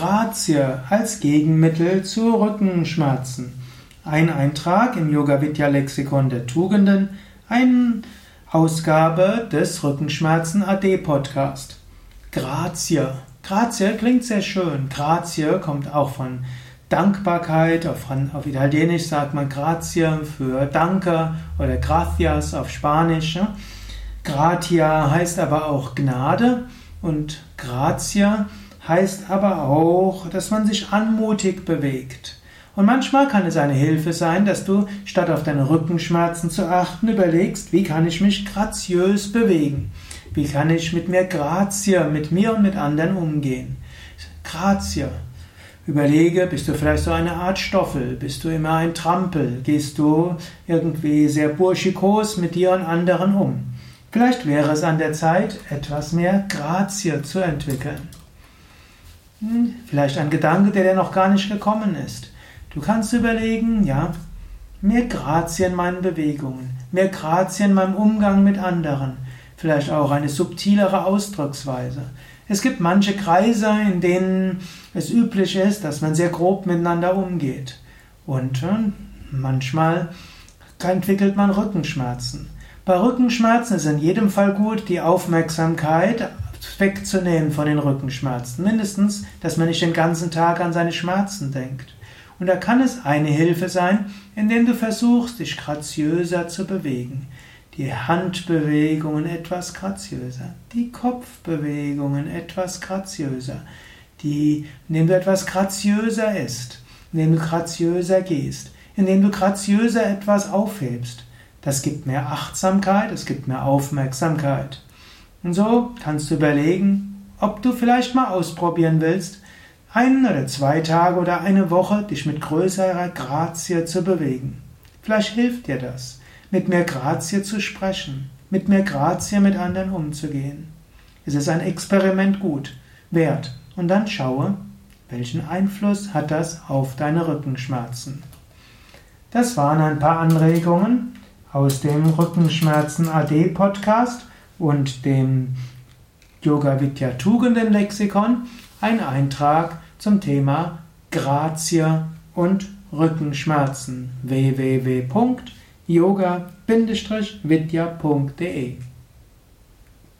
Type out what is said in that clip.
Grazie als Gegenmittel zu Rückenschmerzen. Ein Eintrag im Yoga Vidya Lexikon der Tugenden, eine Ausgabe des Rückenschmerzen AD Podcast. Grazie. Grazie klingt sehr schön. Grazie kommt auch von Dankbarkeit. Auf, auf Italienisch sagt man Grazie für Danke oder Gracias auf Spanisch. Gratia heißt aber auch Gnade und Grazie heißt aber auch, dass man sich anmutig bewegt. Und manchmal kann es eine Hilfe sein, dass du, statt auf deine Rückenschmerzen zu achten, überlegst, wie kann ich mich graziös bewegen? Wie kann ich mit mehr Grazie, mit mir und mit anderen umgehen? Grazie. Überlege, bist du vielleicht so eine Art Stoffel? Bist du immer ein Trampel? Gehst du irgendwie sehr burschikos mit dir und anderen um? Vielleicht wäre es an der Zeit, etwas mehr Grazie zu entwickeln. Hm, vielleicht ein Gedanke, der dir noch gar nicht gekommen ist. Du kannst überlegen, ja, mehr Grazie in meinen Bewegungen, mehr Grazie in meinem Umgang mit anderen, vielleicht auch eine subtilere Ausdrucksweise. Es gibt manche Kreise, in denen es üblich ist, dass man sehr grob miteinander umgeht. Und äh, manchmal entwickelt man Rückenschmerzen. Bei Rückenschmerzen ist in jedem Fall gut, die Aufmerksamkeit wegzunehmen von den Rückenschmerzen. Mindestens, dass man nicht den ganzen Tag an seine Schmerzen denkt. Und da kann es eine Hilfe sein, indem du versuchst, dich graziöser zu bewegen. Die Handbewegungen etwas graziöser, die Kopfbewegungen etwas graziöser, die, indem du etwas graziöser isst, indem du graziöser gehst, indem du graziöser etwas aufhebst. Das gibt mehr Achtsamkeit, es gibt mehr Aufmerksamkeit. Und so kannst du überlegen, ob du vielleicht mal ausprobieren willst, einen oder zwei Tage oder eine Woche dich mit größerer Grazie zu bewegen. Vielleicht hilft dir das, mit mehr Grazie zu sprechen, mit mehr Grazie mit anderen umzugehen. Es ist ein Experiment gut, wert. Und dann schaue, welchen Einfluss hat das auf deine Rückenschmerzen. Das waren ein paar Anregungen aus dem Rückenschmerzen AD Podcast und dem Yoga Vidya Tugenden Lexikon ein Eintrag zum Thema Grazie und Rückenschmerzen. www.yoga-vidya.de